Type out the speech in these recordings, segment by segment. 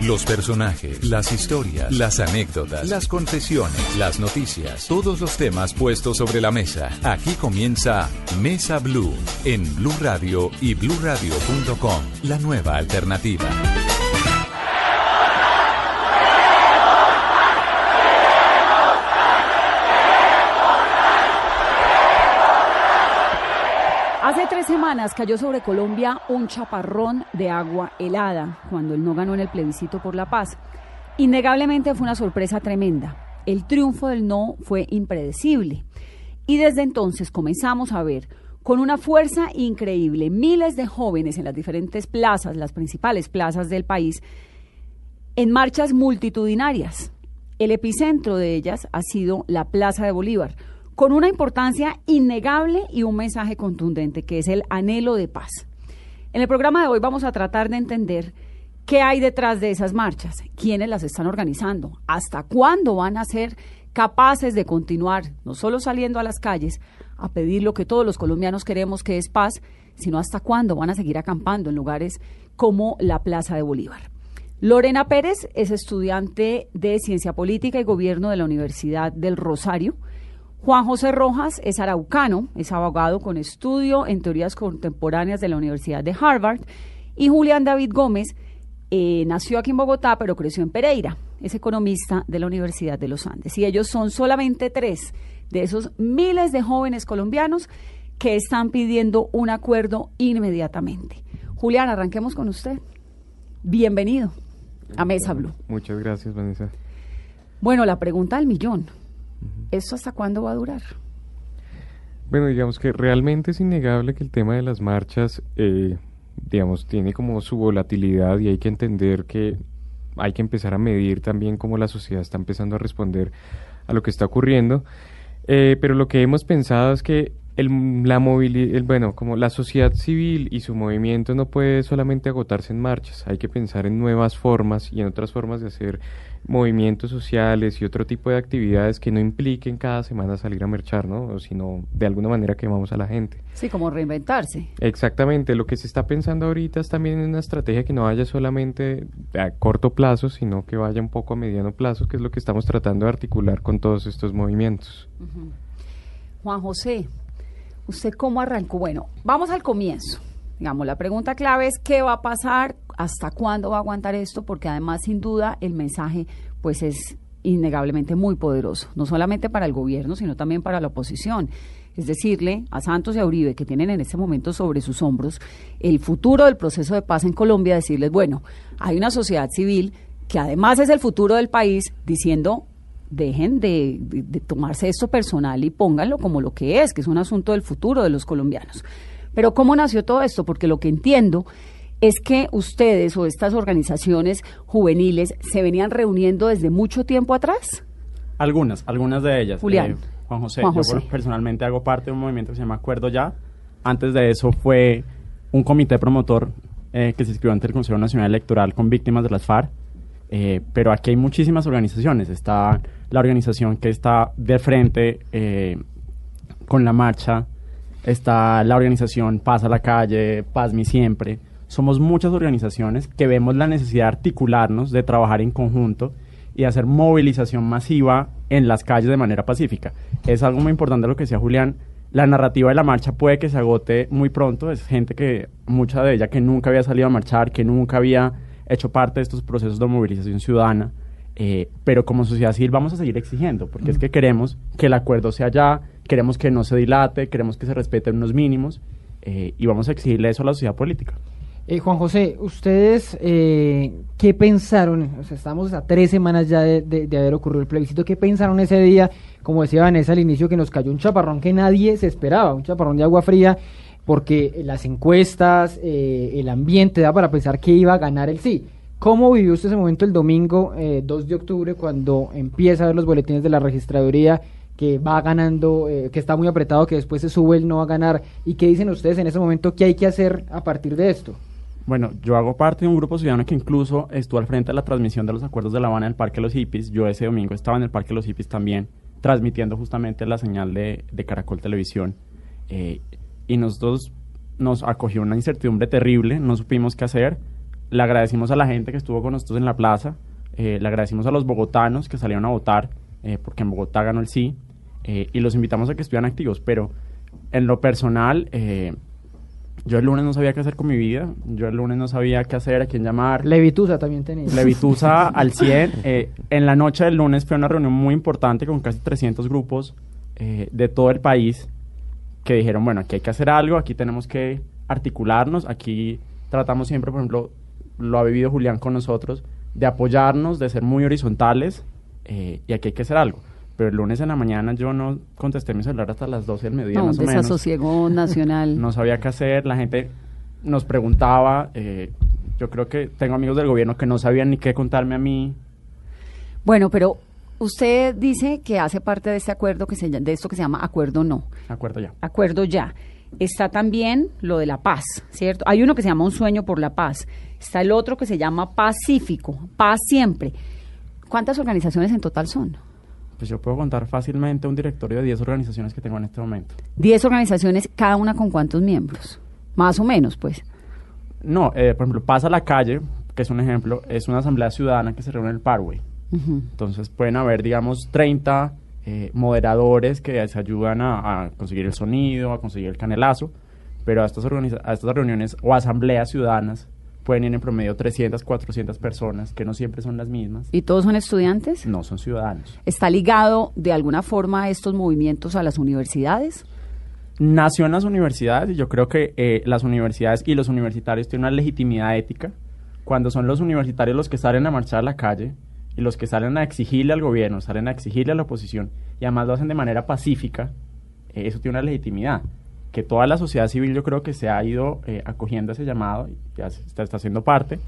Los personajes, las historias, las anécdotas, las confesiones, las noticias, todos los temas puestos sobre la mesa. Aquí comienza Mesa Blue en Blue Radio y bluradio.com, la nueva alternativa. Cayó sobre Colombia un chaparrón de agua helada cuando él no ganó en el plebiscito por la paz. Innegablemente fue una sorpresa tremenda. El triunfo del no fue impredecible. Y desde entonces comenzamos a ver con una fuerza increíble miles de jóvenes en las diferentes plazas, las principales plazas del país, en marchas multitudinarias. El epicentro de ellas ha sido la Plaza de Bolívar con una importancia innegable y un mensaje contundente, que es el anhelo de paz. En el programa de hoy vamos a tratar de entender qué hay detrás de esas marchas, quiénes las están organizando, hasta cuándo van a ser capaces de continuar, no solo saliendo a las calles a pedir lo que todos los colombianos queremos, que es paz, sino hasta cuándo van a seguir acampando en lugares como la Plaza de Bolívar. Lorena Pérez es estudiante de Ciencia Política y Gobierno de la Universidad del Rosario Juan José Rojas es araucano, es abogado con estudio en teorías contemporáneas de la Universidad de Harvard. Y Julián David Gómez eh, nació aquí en Bogotá, pero creció en Pereira. Es economista de la Universidad de los Andes. Y ellos son solamente tres de esos miles de jóvenes colombianos que están pidiendo un acuerdo inmediatamente. Julián, arranquemos con usted. Bienvenido a Mesa Blue. Muchas gracias, Vanessa. Bueno, la pregunta del millón. ¿Esto hasta cuándo va a durar? Bueno, digamos que realmente es innegable que el tema de las marchas, eh, digamos, tiene como su volatilidad y hay que entender que hay que empezar a medir también cómo la sociedad está empezando a responder a lo que está ocurriendo. Eh, pero lo que hemos pensado es que el, la movilidad, bueno, como la sociedad civil y su movimiento no puede solamente agotarse en marchas, hay que pensar en nuevas formas y en otras formas de hacer movimientos sociales y otro tipo de actividades que no impliquen cada semana salir a marchar, ¿no? Sino de alguna manera que vamos a la gente. Sí, como reinventarse. Exactamente, lo que se está pensando ahorita es también en una estrategia que no vaya solamente a corto plazo, sino que vaya un poco a mediano plazo, que es lo que estamos tratando de articular con todos estos movimientos. Juan José, ¿Usted cómo arrancó? Bueno, vamos al comienzo. Digamos, la pregunta clave es qué va a pasar, hasta cuándo va a aguantar esto, porque además, sin duda, el mensaje pues es innegablemente muy poderoso, no solamente para el gobierno, sino también para la oposición. Es decirle a Santos y a Uribe, que tienen en este momento sobre sus hombros el futuro del proceso de paz en Colombia, decirles, bueno, hay una sociedad civil que además es el futuro del país, diciendo dejen de, tomarse esto personal y pónganlo como lo que es, que es un asunto del futuro de los colombianos. Pero ¿cómo nació todo esto? Porque lo que entiendo es que ustedes o estas organizaciones juveniles se venían reuniendo desde mucho tiempo atrás. Algunas, algunas de ellas. Julián. Eh, Juan José, yo personalmente hago parte de un movimiento que se llama Acuerdo Ya. Antes de eso fue un comité promotor eh, que se inscribió ante el Consejo Nacional Electoral con víctimas de las FARC. Eh, pero aquí hay muchísimas organizaciones. Está la organización que está de frente eh, con la marcha, está la organización Paz a la Calle, Paz Mi Siempre. Somos muchas organizaciones que vemos la necesidad de articularnos, de trabajar en conjunto y hacer movilización masiva en las calles de manera pacífica. Es algo muy importante lo que decía Julián. La narrativa de la marcha puede que se agote muy pronto. Es gente que, mucha de ella que nunca había salido a marchar, que nunca había hecho parte de estos procesos de movilización ciudadana eh, pero como sociedad civil vamos a seguir exigiendo, porque es que queremos que el acuerdo sea ya, queremos que no se dilate, queremos que se respeten unos mínimos eh, y vamos a exigirle eso a la sociedad política. Eh, Juan José, ¿ustedes qué pensaron? O sea, estamos a tres semanas ya de, haber ocurrido el plebiscito. ¿Qué pensaron ese día? Como decía Vanessa al inicio, que nos cayó un chaparrón que nadie se esperaba, un chaparrón de agua fría, porque las encuestas, el ambiente da para pensar que iba a ganar el sí. ¿Cómo vivió usted ese momento el domingo 2 eh, de octubre cuando empieza a ver los boletines de la registraduría que va ganando, eh, que está muy apretado, que después se sube el no a ganar? ¿Y qué dicen ustedes en ese momento? ¿Qué hay que hacer a partir de esto? Bueno, yo hago parte de un grupo ciudadano que incluso estuvo al frente de la transmisión de los acuerdos de La Habana en el Parque de los Hippies. Yo ese domingo estaba en el Parque de los Hippies también, transmitiendo justamente la señal de, Caracol Televisión. Eh, y nosotros nos acogió una incertidumbre terrible, no supimos qué hacer le agradecimos a la gente que estuvo con nosotros en la plaza, eh, le agradecimos a los bogotanos que salieron a votar, eh, porque en Bogotá ganó el sí, eh, y los invitamos a que estuvieran activos, pero en lo personal, yo el lunes no sabía qué hacer con mi vida, yo el lunes no sabía qué hacer, a quién llamar. Levitusa también tenía. Levitusa al 100. en la noche del lunes fue una reunión muy importante con casi 300 grupos de todo el país que dijeron, bueno, aquí hay que hacer algo, aquí tenemos que articularnos, aquí tratamos siempre, por ejemplo, lo ha vivido Julián con nosotros, de apoyarnos, de ser muy horizontales eh, y aquí hay que hacer algo. Pero el lunes en la mañana yo no contesté mi celular hasta las 12 del mediodía no, más o menos. desasosiego nacional. no sabía qué hacer, la gente nos preguntaba, eh, yo creo que tengo amigos del gobierno que no sabían ni qué contarme a mí. Bueno, pero usted dice que hace parte de este acuerdo, que se, de esto que se llama acuerdo no. Acuerdo ya. Acuerdo ya. Está también lo de la paz, ¿cierto? Hay uno que se llama Un sueño por la paz. Está el otro que se llama Pacífico, Paz siempre. ¿Cuántas organizaciones en total son? Pues yo puedo contar fácilmente un directorio de 10 organizaciones que tengo en este momento. 10 organizaciones, cada una con cuántos miembros? Más o menos, pues. No, eh, por ejemplo, Paz a la calle, que es un ejemplo, es una asamblea ciudadana que se reúne en el Parway. Entonces pueden haber, digamos, 30 eh, moderadores que se ayudan a, conseguir el sonido, a conseguir el canelazo, pero a estas, a estas reuniones o asambleas ciudadanas pueden ir en promedio 300, 400 personas, que no siempre son las mismas. ¿Y todos son estudiantes? No, son ciudadanos. ¿Está ligado de alguna forma estos movimientos a las universidades? Nació en las universidades y yo creo que eh, las universidades y los universitarios tienen una legitimidad ética. Cuando son los universitarios los que salen a marchar a la calle y los que salen a exigirle al gobierno, salen a exigirle a la oposición y además lo hacen de manera pacífica, eh, eso tiene una legitimidad que toda la sociedad civil yo creo que se ha ido eh, acogiendo a ese llamado, ya está, está haciendo parte,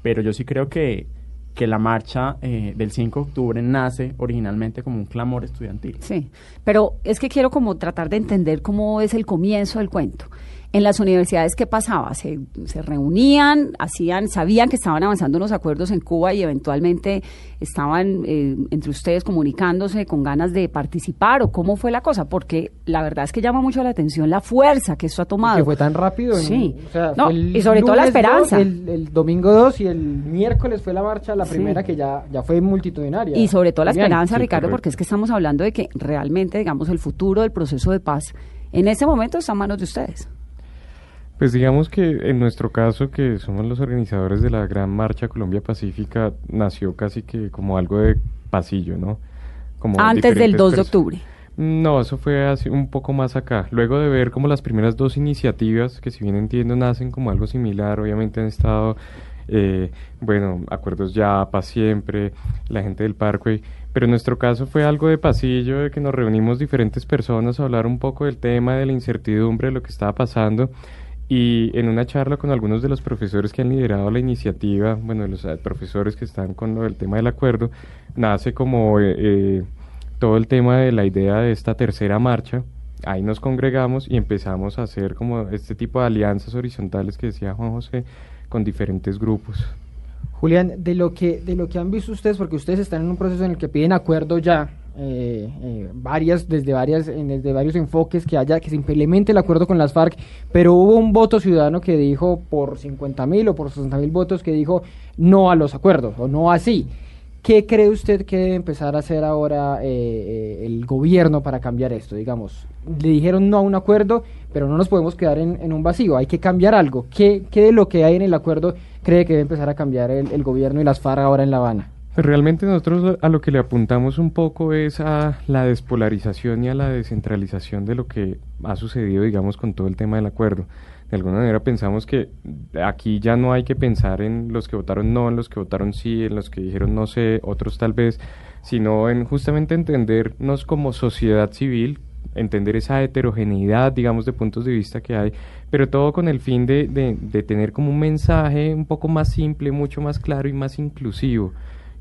pero yo sí creo que, que la marcha eh, del 5 de octubre nace originalmente como un clamor estudiantil. Sí, pero es que quiero como tratar de entender cómo es el comienzo del cuento en las universidades, ¿qué pasaba? Se, se, reunían, hacían, sabían que estaban avanzando unos acuerdos en Cuba y eventualmente estaban eh, entre ustedes comunicándose con ganas de participar o cómo fue la cosa, porque la verdad es que llama mucho la atención la fuerza que esto ha tomado. que fue tan rápido. sí. y sobre todo la esperanza. el, domingo 2 y el miércoles fue la marcha, la primera que ya, ya fue multitudinaria. Y sobre todo la esperanza, Ricardo, porque es que estamos hablando de que realmente, digamos, el futuro del proceso de paz en ese momento está en manos de ustedes. Pues digamos que en nuestro caso, que somos los organizadores de la Gran Marcha Colombia Pacífica, nació casi que como algo de pasillo, ¿no? Como Antes del 2 de octubre. No, eso fue así un poco más acá. Luego de ver como las primeras dos iniciativas, que si bien entiendo nacen como algo similar, obviamente han estado, eh, bueno, acuerdos ya, para siempre, la gente del Parkway, pero en nuestro caso fue algo de pasillo, de que nos reunimos diferentes personas a hablar un poco del tema, de la incertidumbre, de lo que estaba pasando y en una charla con algunos de los profesores que han liderado la iniciativa, bueno, los eh, profesores que están con el tema del acuerdo, nace como eh, eh, todo el tema de la idea de esta tercera marcha. Ahí nos congregamos y empezamos a hacer como este tipo de alianzas horizontales que decía Juan José con diferentes grupos. Julián, de lo que de lo que han visto ustedes, porque ustedes están en un proceso en el que piden acuerdo ya, eh, eh, varias desde varias desde varios enfoques que haya que se implemente el acuerdo con las FARC pero hubo un voto ciudadano que dijo por 50 mil o por 60 mil votos que dijo no a los acuerdos o no así ¿Qué cree usted que debe empezar a hacer ahora eh, el gobierno para cambiar esto? Digamos, le dijeron no a un acuerdo, pero no nos podemos quedar en, un vacío, hay que cambiar algo. ¿Qué, ¿Qué, de lo que hay en el acuerdo cree que debe empezar a cambiar el gobierno y las FARC ahora en La Habana? Pues realmente nosotros a lo que le apuntamos un poco es a la despolarización y a la descentralización de lo que ha sucedido, digamos, con todo el tema del acuerdo. De alguna manera pensamos que aquí ya no hay que pensar en los que votaron no, en los que votaron sí, en los que dijeron no sé, otros tal vez, sino en justamente entendernos como sociedad civil, entender esa heterogeneidad, digamos, de puntos de vista que hay, pero todo con el fin de, de, de tener como un mensaje un poco más simple, mucho más claro y más inclusivo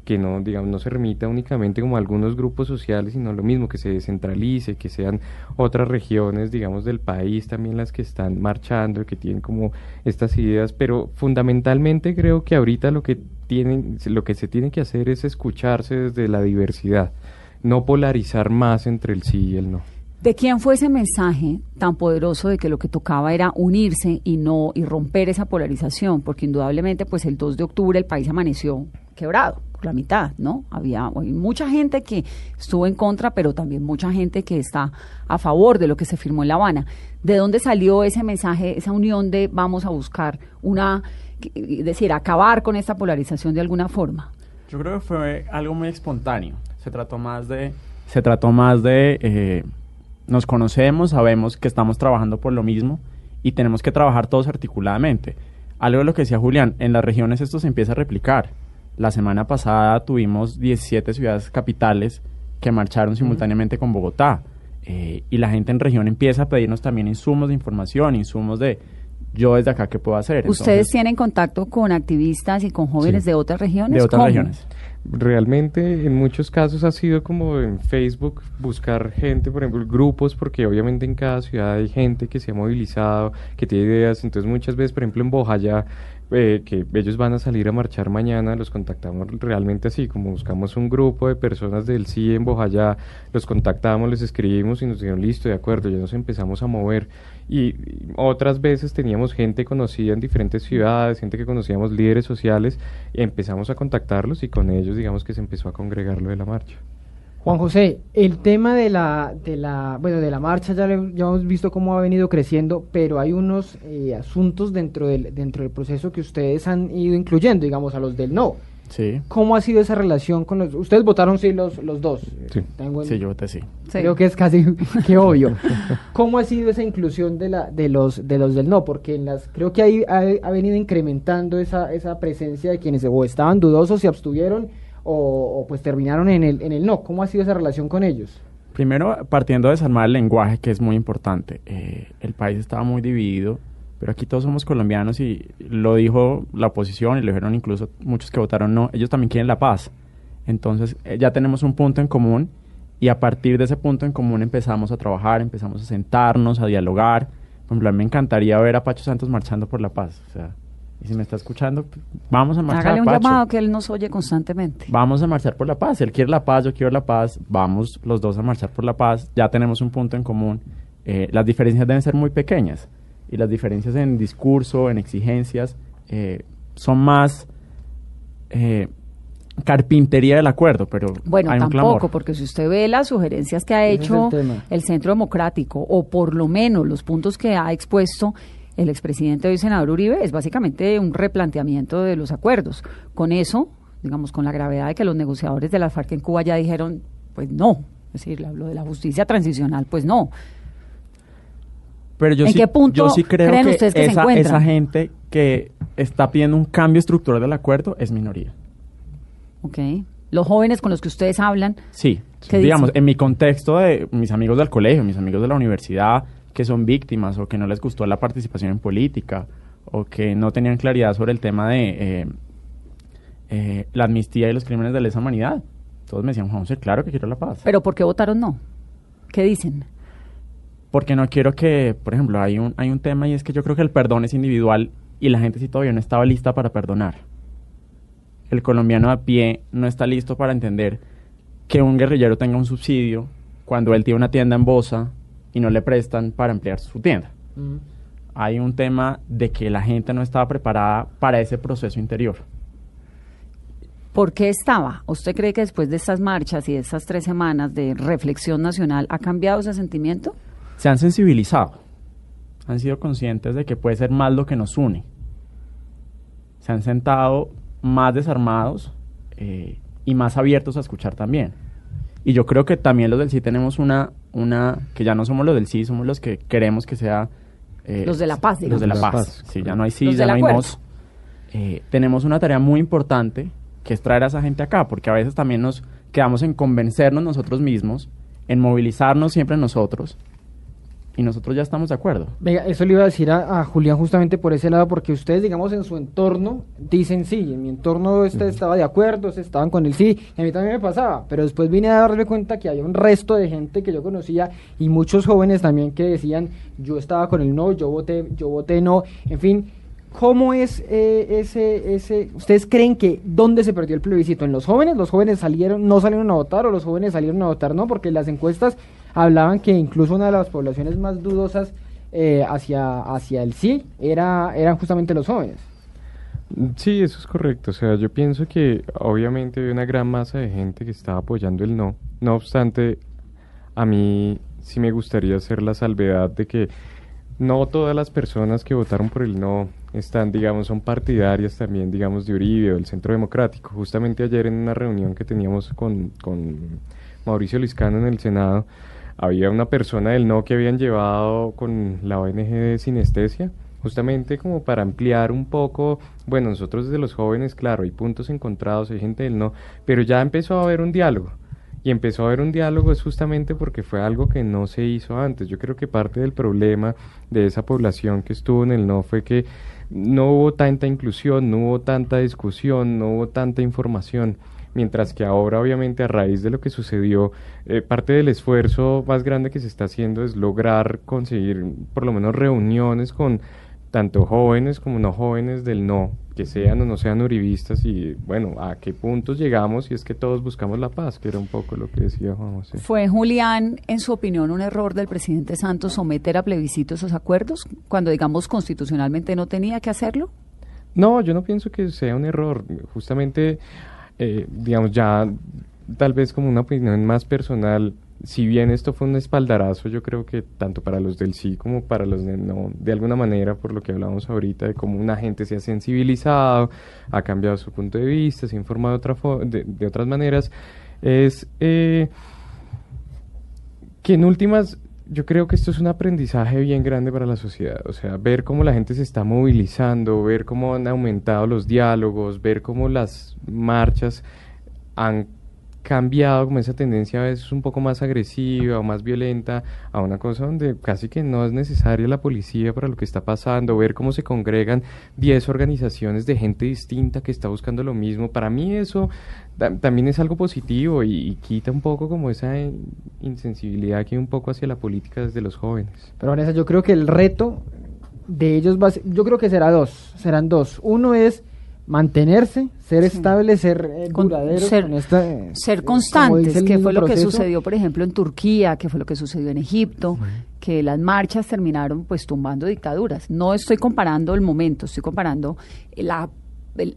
que no, digamos, no se remita únicamente como a algunos grupos sociales, sino lo mismo, que se descentralice, que sean otras regiones, digamos, del país también las que están marchando, que tienen como estas ideas, pero fundamentalmente creo que ahorita lo que tienen, lo que se tiene que hacer es escucharse desde la diversidad, no polarizar más entre el sí y el no. ¿De quién fue ese mensaje tan poderoso de que lo que tocaba era unirse y no y romper esa polarización? Porque indudablemente, pues el 2 de octubre el país amaneció quebrado por la mitad, ¿no? Había mucha gente que estuvo en contra, pero también mucha gente que está a favor de lo que se firmó en La Habana. ¿De dónde salió ese mensaje, esa unión de vamos a buscar una, es decir, acabar con esta polarización de alguna forma? Yo creo que fue algo muy espontáneo. Se trató más de, se trató más de eh, nos conocemos, sabemos que estamos trabajando por lo mismo y tenemos que trabajar todos articuladamente. Algo de lo que decía Julián, en las regiones esto se empieza a replicar. La semana pasada tuvimos 17 ciudades capitales que marcharon simultáneamente con Bogotá. Eh, y la gente en región empieza a pedirnos también insumos de información, insumos de yo desde acá qué puedo hacer. ¿Ustedes tienen contacto con activistas y con jóvenes de otras regiones? De otras regiones. Realmente en muchos casos ha sido como en Facebook buscar gente, por ejemplo, grupos, porque obviamente en cada ciudad hay gente que se ha movilizado, que tiene ideas. Entonces muchas veces, por ejemplo, en Bojaya eh, que ellos van a salir a marchar mañana, los contactamos realmente así, como buscamos un grupo de personas del CIE en Bojayá, los contactamos, les escribimos y nos dijeron, listo, de acuerdo, ya nos empezamos a mover. Y, otras veces teníamos gente conocida en diferentes ciudades, gente que conocíamos líderes sociales, empezamos a contactarlos y con ellos digamos que se empezó a congregar lo de la marcha. Juan José, el tema de la, de la, bueno, de la marcha ya, ya hemos visto cómo ha venido creciendo, pero hay unos eh, asuntos dentro del, dentro del proceso que ustedes han ido incluyendo, digamos, a los del no. Sí. ¿Cómo ha sido esa relación con los... Ustedes votaron sí los, los dos. Sí. sí, yo voté sí. Creo que es casi que obvio. ¿Cómo ha sido esa inclusión de, la, de, los, de los del no? Porque en las, creo que ahí ha, ha venido incrementando esa, esa presencia de quienes o estaban dudosos y abstuvieron o, pues terminaron en el, en el no. ¿Cómo ha sido esa relación con ellos? Primero, partiendo de desarmar el lenguaje, que es muy importante. Eh, el país estaba muy dividido, pero aquí todos somos colombianos y lo dijo la oposición y lo dijeron incluso muchos que votaron no. Ellos también quieren la paz. Entonces, eh, ya tenemos un punto en común y a partir de ese punto en común empezamos a trabajar, empezamos a sentarnos, a dialogar. Por ejemplo, a mí me encantaría ver a Pacho Santos marchando por la paz. O sea, y si me está escuchando, vamos a marchar. Hágale un llamado que él nos oye constantemente. Vamos a marchar por la paz. Él quiere la paz, yo quiero la paz. Vamos los dos a marchar por la paz. Ya tenemos un punto en común. Eh, las diferencias deben ser muy pequeñas. Y las diferencias en discurso, en exigencias, eh, son más eh, carpintería del acuerdo, pero bueno, hay un tampoco, porque si usted ve las sugerencias que ha hecho el Centro Democrático, o por lo menos los puntos que ha expuesto el expresidente hoy senador Uribe es básicamente un replanteamiento de los acuerdos. Con eso, digamos, con la gravedad de que los negociadores de la FARC en Cuba ya dijeron, pues no, es decir, lo de la justicia transicional, pues no. Pero yo, ¿En sí, qué punto yo sí creo que, ustedes que esa, se esa gente que está pidiendo un cambio estructural del acuerdo es minoría. Ok. Los jóvenes con los que ustedes hablan. Sí, digamos, en mi contexto de mis amigos del colegio, mis amigos de la universidad, que son víctimas o que no les gustó la participación en política o que no tenían claridad sobre el tema de eh, eh, la amnistía y los crímenes de lesa humanidad. Todos me decían, Juan José, claro que quiero la paz. ¿Pero por qué votaron no? ¿Qué dicen? Porque no quiero que, por ejemplo, hay un, hay un tema y es que yo creo que el perdón es individual y la gente sí todavía no estaba lista para perdonar. El colombiano a pie no está listo para entender que un guerrillero tenga un subsidio cuando él tiene una tienda en Bosa y no le prestan para ampliar su tienda. Hay un tema de que la gente no estaba preparada para ese proceso interior. ¿Por qué estaba? ¿Usted cree que después de estas marchas y de estas tres semanas de reflexión nacional ha cambiado ese sentimiento? Se han sensibilizado, han sido conscientes de que puede ser más lo que nos une. Se han sentado más desarmados eh, y más abiertos a escuchar también. Y yo creo que también los del sí tenemos una, una que ya no somos los del sí, somos los que queremos que sea... Eh, los de la paz, digamos. Los de la, paz. Sí, ya no hay sí, ya no hay mos. Eh, tenemos una tarea muy importante que es traer a esa gente acá, porque a veces también nos quedamos en convencernos nosotros mismos, en movilizarnos siempre nosotros, y nosotros ya estamos de acuerdo. Venga, eso le iba a decir a, Julián justamente por ese lado, porque ustedes, digamos, en su entorno dicen sí, en mi entorno este estaba de acuerdo, estaban con el sí, y a mí también me pasaba, pero después vine a darme cuenta que había un resto de gente que yo conocía y muchos jóvenes también que decían yo estaba con el no, yo voté, yo voté no, en fin. ¿Cómo es eh, ese, ese, ustedes creen que dónde se perdió el plebiscito? ¿En los jóvenes? ¿Los jóvenes salieron, no salieron a votar o los jóvenes salieron a votar no? Porque las encuestas hablaban que incluso una de las poblaciones más dudosas eh, hacia, hacia el sí era, eran justamente los jóvenes. Sí, eso es correcto. O sea, yo pienso que obviamente hay una gran masa de gente que estaba apoyando el no. No obstante, a mí sí me gustaría hacer la salvedad de que no todas las personas que votaron por el no están, digamos, son partidarias también, digamos, de Uribe o del Centro Democrático. Justamente ayer en una reunión que teníamos con, con Mauricio Liscano en el Senado, había una persona del no que habían llevado con la ONG de Sinestesia, justamente como para ampliar un poco, bueno, nosotros desde los jóvenes, claro, hay puntos encontrados, hay gente del no, pero ya empezó a haber un diálogo. Y empezó a haber un diálogo es justamente porque fue algo que no se hizo antes. Yo creo que parte del problema de esa población que estuvo en el no fue que no hubo tanta inclusión, no hubo tanta discusión, no hubo tanta información mientras que ahora obviamente a raíz de lo que sucedió, eh, parte del esfuerzo más grande que se está haciendo es lograr conseguir por lo menos reuniones con tanto jóvenes como no jóvenes del no, que sean o no sean uribistas y bueno, a qué puntos llegamos y es que todos buscamos la paz, que era un poco lo que decía Juan José. ¿Fue Julián, en su opinión, un error del presidente Santos someter a plebiscito esos acuerdos cuando, digamos, constitucionalmente no tenía que hacerlo? No, yo no pienso que sea un error. Justamente eh, digamos, ya tal vez como una opinión más personal, si bien esto fue un espaldarazo, yo creo que tanto para los del sí como para los del no, de alguna manera, por lo que hablamos ahorita, de cómo una gente se ha sensibilizado, ha cambiado su punto de vista, se ha informado de, otra de, otras maneras, es eh, que en últimas yo creo que esto es un aprendizaje bien grande para la sociedad, o sea, ver cómo la gente se está movilizando, ver cómo han aumentado los diálogos, ver cómo las marchas han cambiado como esa tendencia a veces un poco más agresiva o más violenta a una cosa donde casi que no es necesaria la policía para lo que está pasando, ver cómo se congregan 10 organizaciones de gente distinta que está buscando lo mismo. Para mí eso también es algo positivo y, quita un poco como esa insensibilidad que hay un poco hacia la política desde los jóvenes. Pero Vanessa, yo creo que el reto de ellos va a ser, yo creo que será dos, serán dos. Uno es mantenerse, ser estable, ser eh, ser, eh, ser constantes, que fue lo que sucedió, por ejemplo, en Turquía, que fue lo que sucedió en Egipto, que las marchas terminaron pues tumbando dictaduras. No estoy comparando el momento, estoy comparando la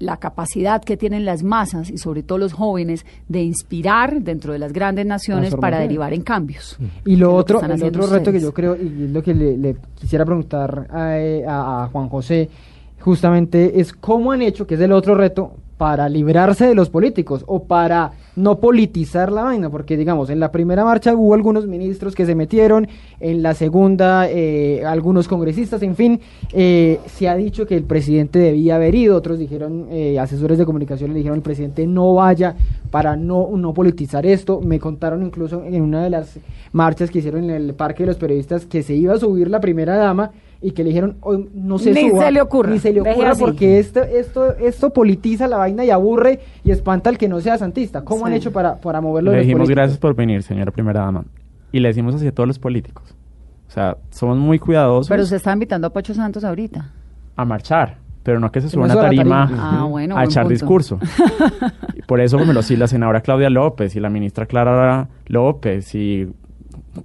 la capacidad que tienen las masas y sobre todo los jóvenes de inspirar dentro de las grandes naciones para derivar en cambios. Y lo otro, el otro reto que yo creo, y es lo que le, quisiera preguntar a, a Juan José, justamente es cómo han hecho, que es el otro reto, para librarse de los políticos o para no politizar la vaina, porque digamos, en la primera marcha hubo algunos ministros que se metieron, en la segunda eh, algunos congresistas, en fin, eh, se ha dicho que el presidente debía haber ido, otros dijeron, eh, asesores de comunicación le dijeron el presidente no vaya para no, no politizar esto, me contaron incluso en una de las marchas que hicieron en el Parque de los Periodistas que se iba a subir la primera dama, y que le dijeron, no se ni se le ocurra, ni se le ocurra porque esto, esto, esto politiza la vaina y aburre y espanta al que no sea santista. ¿Cómo han hecho para, para moverlo? Le dijimos gracias por venir, señora primera dama. Y le decimos así a todos los políticos. O sea, somos muy cuidadosos. Pero se está invitando a Pocho Santos ahorita. A marchar, pero no que se suba a una tarima, ah, a echar discurso. por eso, como lo sí, la senadora Claudia López y la ministra Clara López y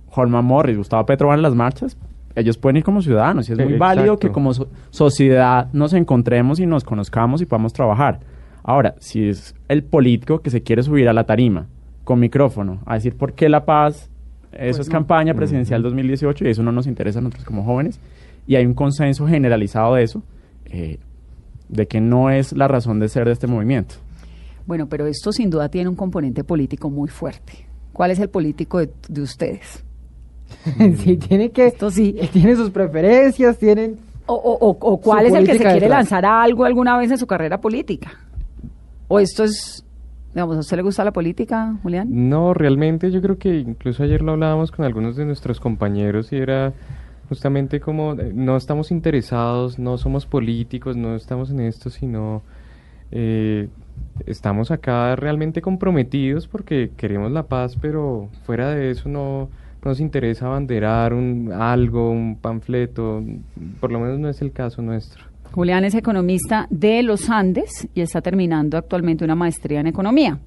Jorma Morris, Gustavo Petro van a las marchas, ellos pueden ir como ciudadanos y es muy válido que como sociedad nos encontremos y nos conozcamos y podamos trabajar. Ahora, si es el político que se quiere subir a la tarima con micrófono a decir por qué la paz, eso pues es campaña presidencial 2018 y eso no nos interesa a nosotros como jóvenes y hay un consenso generalizado de eso, eh, de que no es la razón de ser de este movimiento. Bueno, pero esto sin duda tiene un componente político muy fuerte. ¿Cuál es el político de ustedes? sí, tiene que. Esto sí. Tiene sus preferencias, tienen. O, o, o, cuál es el que se quiere lanzar a algo alguna vez en su carrera política. O esto es. Digamos, ¿a usted le gusta la política, Julián? No, realmente yo creo que incluso ayer lo hablábamos con algunos de nuestros compañeros y era justamente como eh, no estamos interesados, no somos políticos, no estamos en esto, sino eh, estamos acá realmente comprometidos porque queremos la paz, pero fuera de eso no nos interesa abanderar un, algo, un panfleto, por lo menos no es el caso nuestro. Julián es economista de los Andes y está terminando actualmente una maestría en economía.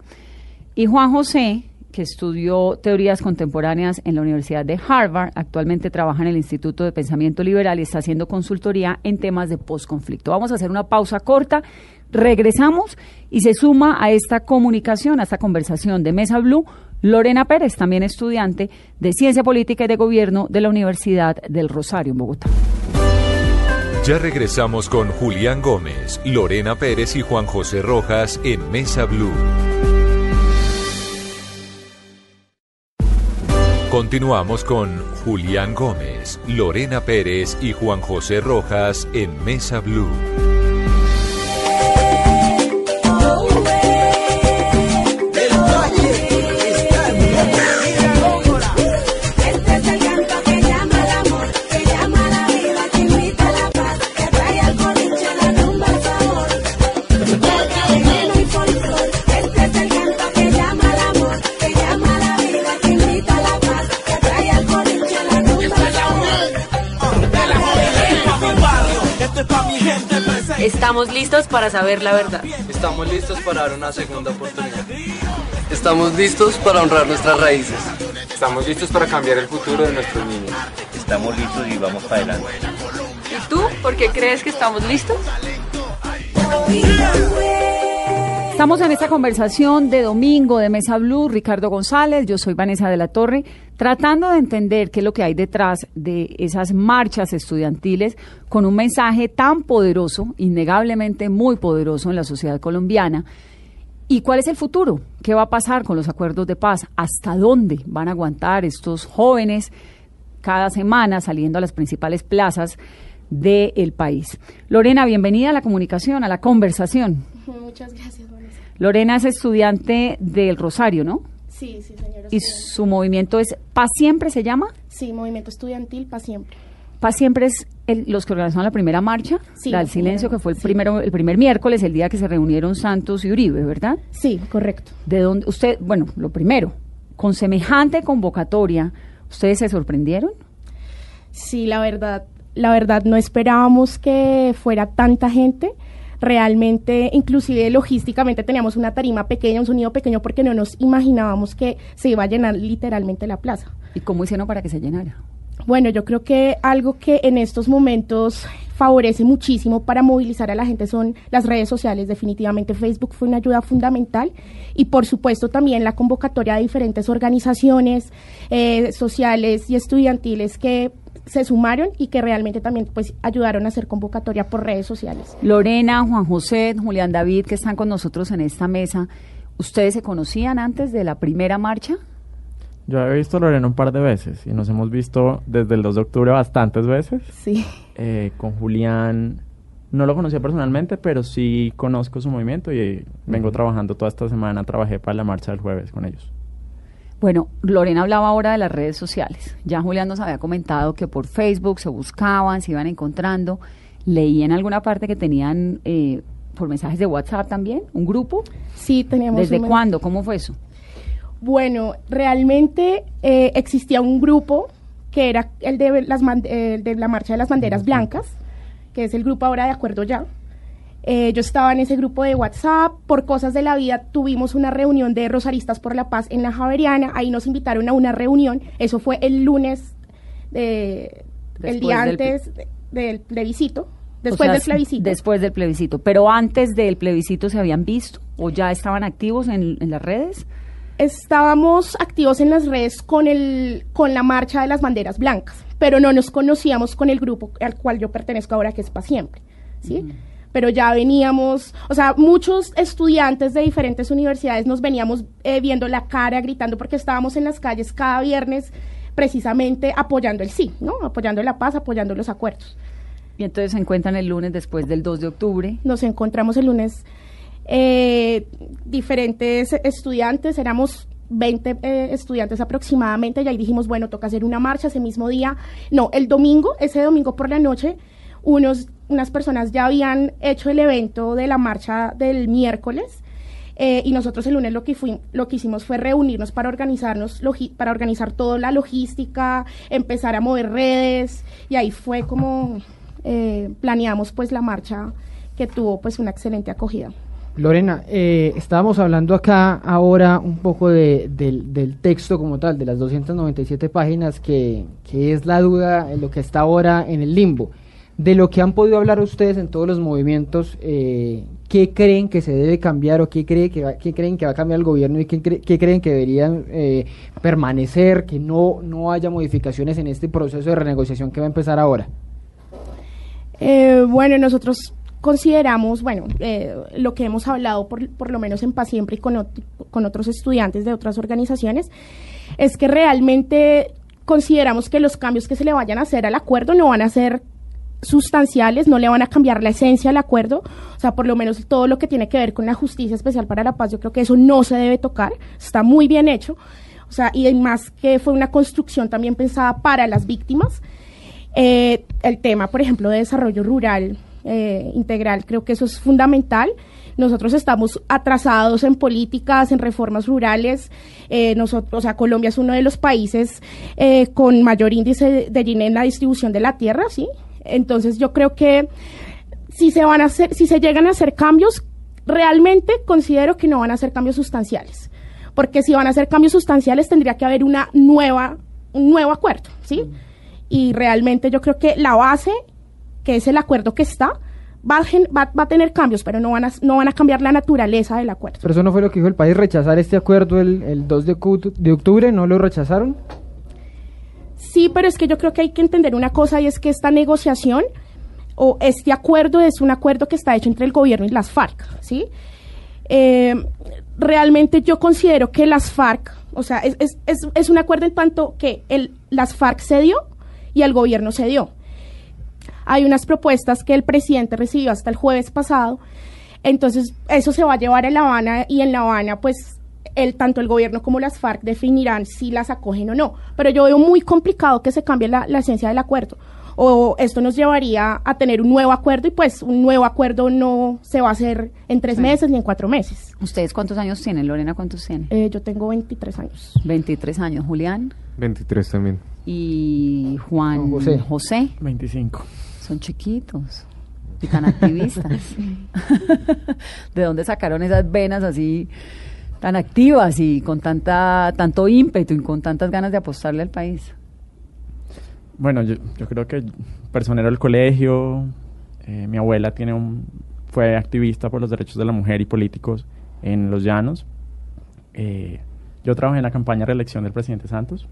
Y Juan José, que estudió teorías contemporáneas en la Universidad de Harvard. Actualmente trabaja en el Instituto de Pensamiento Liberal y está haciendo consultoría en temas de posconflicto. Vamos a hacer una pausa corta. Regresamos y se suma a esta comunicación, a esta conversación de Mesa Blue, Lorena Pérez, también estudiante de Ciencia Política y de Gobierno de la Universidad del Rosario en Bogotá. Ya regresamos con Julián Gómez, Lorena Pérez y Juan José Rojas en Mesa Blue. Continuamos con Julián Gómez, Lorena Pérez y Juan José Rojas en Mesa Blue. Estamos listos para saber la verdad. Estamos listos para dar una segunda oportunidad. Estamos listos para honrar nuestras raíces. Estamos listos para cambiar el futuro de nuestros niños. Estamos listos y vamos para adelante. ¿Y tú? ¿Por qué crees que estamos listos? Estamos en esta conversación de domingo de Mesa Blue, Ricardo González, yo soy Vanessa de la Torre, tratando de entender qué es lo que hay detrás de esas marchas estudiantiles con un mensaje tan poderoso, innegablemente muy poderoso en la sociedad colombiana. ¿Y cuál es el futuro? ¿Qué va a pasar con los acuerdos de paz? ¿Hasta dónde van a aguantar estos jóvenes cada semana saliendo a las principales plazas del país? Lorena, bienvenida a la comunicación, a la conversación. Muchas gracias. Lorena es estudiante del Rosario, ¿no? Sí, sí, señora. ¿Y su movimiento es Paz Siempre se llama? Sí, Movimiento Estudiantil Paz Siempre. Paz Siempre es los que organizaron la primera marcha, sí, la del silencio, que fue el primero, el primer miércoles, el día que se reunieron Santos y Uribe, ¿verdad? Sí, correcto. ¿De dónde usted, bueno, lo primero, con semejante convocatoria, ¿ustedes se sorprendieron? Sí, la verdad, la verdad no esperábamos que fuera tanta gente realmente, inclusive logísticamente teníamos una tarima pequeña, un sonido pequeño, porque no nos imaginábamos que se iba a llenar literalmente la plaza. ¿Y cómo hicieron para que se llenara? Bueno, yo creo que algo que en estos momentos favorece muchísimo para movilizar a la gente son las redes sociales. Definitivamente Facebook fue una ayuda fundamental y por supuesto también la convocatoria de diferentes organizaciones eh, sociales y estudiantiles que se sumaron y que realmente también pues ayudaron a hacer convocatoria por redes sociales. Lorena, Juan José, Julián David, que están con nosotros en esta mesa, ¿ustedes se conocían antes de la primera marcha? Yo he visto a Lorena un par de veces y nos hemos visto desde el 2 de octubre bastantes veces. Sí. Eh, con Julián no lo conocía personalmente, pero sí conozco su movimiento y vengo trabajando toda esta semana. Trabajé para la marcha del jueves con ellos. Bueno, Lorena hablaba ahora de las redes sociales. Ya Julián nos había comentado que por Facebook se buscaban, se iban encontrando. Leí en alguna parte que tenían eh, por mensajes de WhatsApp también un grupo. Sí, teníamos. ¿Desde cuándo? ¿Cómo fue eso? Bueno, realmente eh, existía un grupo que era el de, las eh, de la Marcha de las Banderas Blancas, que es el grupo ahora de Acuerdo Ya eh, yo estaba en ese grupo de WhatsApp, por cosas de la vida tuvimos una reunión de Rosaristas por la Paz en la Javeriana, ahí nos invitaron a una reunión, eso fue el lunes, de, el día antes del plebiscito. Después del plebiscito. Después del plebiscito. Pero antes del plebiscito se habían visto o ya estaban activos en, en, las redes. Estábamos activos en las redes con el con la marcha de las banderas blancas, pero no nos conocíamos con el grupo al cual yo pertenezco ahora, que es para siempre. ¿sí? Pero ya veníamos, o sea, muchos estudiantes de diferentes universidades nos veníamos eh, viendo la cara, gritando, porque estábamos en las calles cada viernes precisamente apoyando el sí, ¿no? Apoyando la paz, apoyando los acuerdos. Y entonces se encuentran el lunes después del 2 de octubre. Nos encontramos el lunes eh, diferentes estudiantes, éramos 20 eh, estudiantes aproximadamente, y ahí dijimos, bueno, toca hacer una marcha ese mismo día. No, el domingo, ese domingo por la noche, unos unas personas ya habían hecho el evento de la marcha del miércoles eh, y nosotros el lunes lo que, fuimos, lo que hicimos fue reunirnos para organizarnos, para organizar toda la logística, empezar a mover redes y ahí fue como eh, planeamos pues la marcha que tuvo pues una excelente acogida. Lorena, eh, estábamos hablando acá ahora un poco de, del, texto como tal, de las 297 páginas, que, que es la duda en lo que está ahora en el limbo. De lo que han podido hablar ustedes en todos los movimientos, eh, ¿qué creen que se debe cambiar o qué, que va- qué creen que va a cambiar el gobierno y qué, cre- qué creen que deberían eh, permanecer, que no, no haya modificaciones en este proceso de renegociación que va a empezar ahora? Eh, bueno, nosotros consideramos, bueno, eh, lo que hemos hablado por, por lo menos en Paz Siempre y con, con otros estudiantes de otras organizaciones, es que realmente consideramos que los cambios que se le vayan a hacer al acuerdo no van a ser sustanciales, no le van a cambiar la esencia al acuerdo, o sea, por lo menos todo lo que tiene que ver con la justicia especial para la paz, yo creo que eso no se debe tocar, está muy bien hecho, o sea, y más que fue una construcción también pensada para las víctimas. Eh, el tema, por ejemplo, de desarrollo rural eh, integral, creo que eso es fundamental. Nosotros estamos atrasados en políticas, en reformas rurales. Eh, nosotros, o sea, Colombia es uno de los países con mayor índice de, de en la distribución de la tierra, ¿sí? Entonces, yo creo que si se van a hacer, si se llegan a hacer cambios, realmente considero que no van a ser cambios sustanciales. Porque si van a ser cambios sustanciales, tendría que haber una nueva, un nuevo acuerdo, ¿sí? Y realmente yo creo que la base, que es el acuerdo que está, va va, va a tener cambios, pero no van, a, no van a cambiar la naturaleza del acuerdo. Pero eso no fue lo que dijo el país, rechazar este acuerdo el, el 2 de, cu- de octubre, ¿no lo rechazaron? Sí, pero es que yo creo que hay que entender una cosa y es que esta negociación o este acuerdo es un acuerdo que está hecho entre el gobierno y las FARC, ¿sí? Eh, realmente yo considero que las FARC, o sea, es, un acuerdo en tanto que las FARC cedió y el gobierno cedió. Hay unas propuestas que el presidente recibió hasta el jueves pasado, entonces eso se va a llevar a La Habana y en La Habana pues el, tanto el gobierno como las FARC definirán si las acogen o no. Pero yo veo muy complicado que se cambie la, la esencia del acuerdo. O esto nos llevaría a tener un nuevo acuerdo y pues un nuevo acuerdo no se va a hacer en tres Sí. meses ni en cuatro meses. ¿Ustedes cuántos años tienen? Lorena, ¿cuántos tienen? Eh, yo tengo 23 años. 23 años. Julián 23 también. y Juan José. José. 25. Son chiquitos y tan activistas. ¿De dónde sacaron esas venas así tan activas y con tanta tanto ímpetu y con tantas ganas de apostarle al país? Bueno, yo, creo que personero del colegio, eh, mi abuela tiene un, fue activista por los derechos de la mujer y políticos en Los Llanos. Eh, yo trabajé en la campaña de reelección del presidente Santos.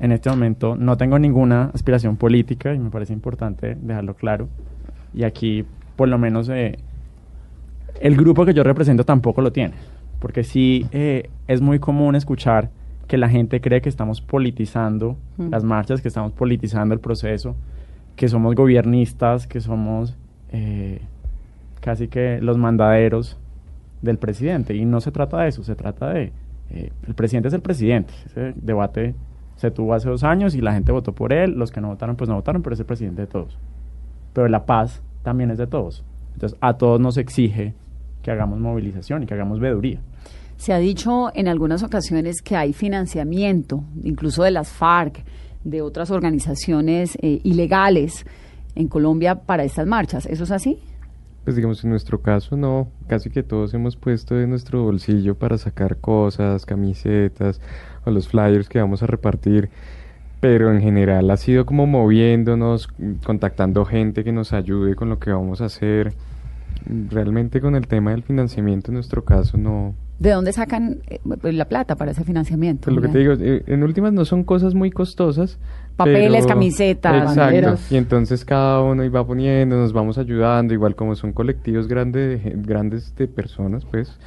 En este momento no tengo ninguna aspiración política y me parece importante dejarlo claro. Y aquí, por lo menos, eh, el grupo que yo represento tampoco lo tiene. Porque sí eh, es muy común escuchar que la gente cree que estamos politizando Mm. las marchas, que estamos politizando el proceso, que somos gobiernistas, que somos eh, casi que los mandaderos del presidente. Y no se trata de eso, se trata de... eh, el presidente es el presidente. Ese debate se tuvo hace dos años y la gente votó por él. Los que no votaron, pues no votaron, pero es el presidente de todos. Pero la paz también es de todos. Entonces, a todos nos exige que hagamos movilización y que hagamos veeduría. Se ha dicho en algunas ocasiones que hay financiamiento, incluso de las FARC, de otras organizaciones eh, ilegales en Colombia para estas marchas. ¿Eso es así? Pues digamos, en nuestro caso no, casi que todos hemos puesto de nuestro bolsillo para sacar cosas, camisetas o los flyers que vamos a repartir, pero en general ha sido como moviéndonos, contactando gente que nos ayude con lo que vamos a hacer. Realmente con el tema del financiamiento en nuestro caso no, ¿De dónde sacan eh, la plata para ese financiamiento? Pues lo que te digo, eh, en últimas no son cosas muy costosas. Papeles, pero- camisetas, Exacto. Y entonces cada uno iba poniendo, nos vamos ayudando, igual como son colectivos grandes grandes de personas, pues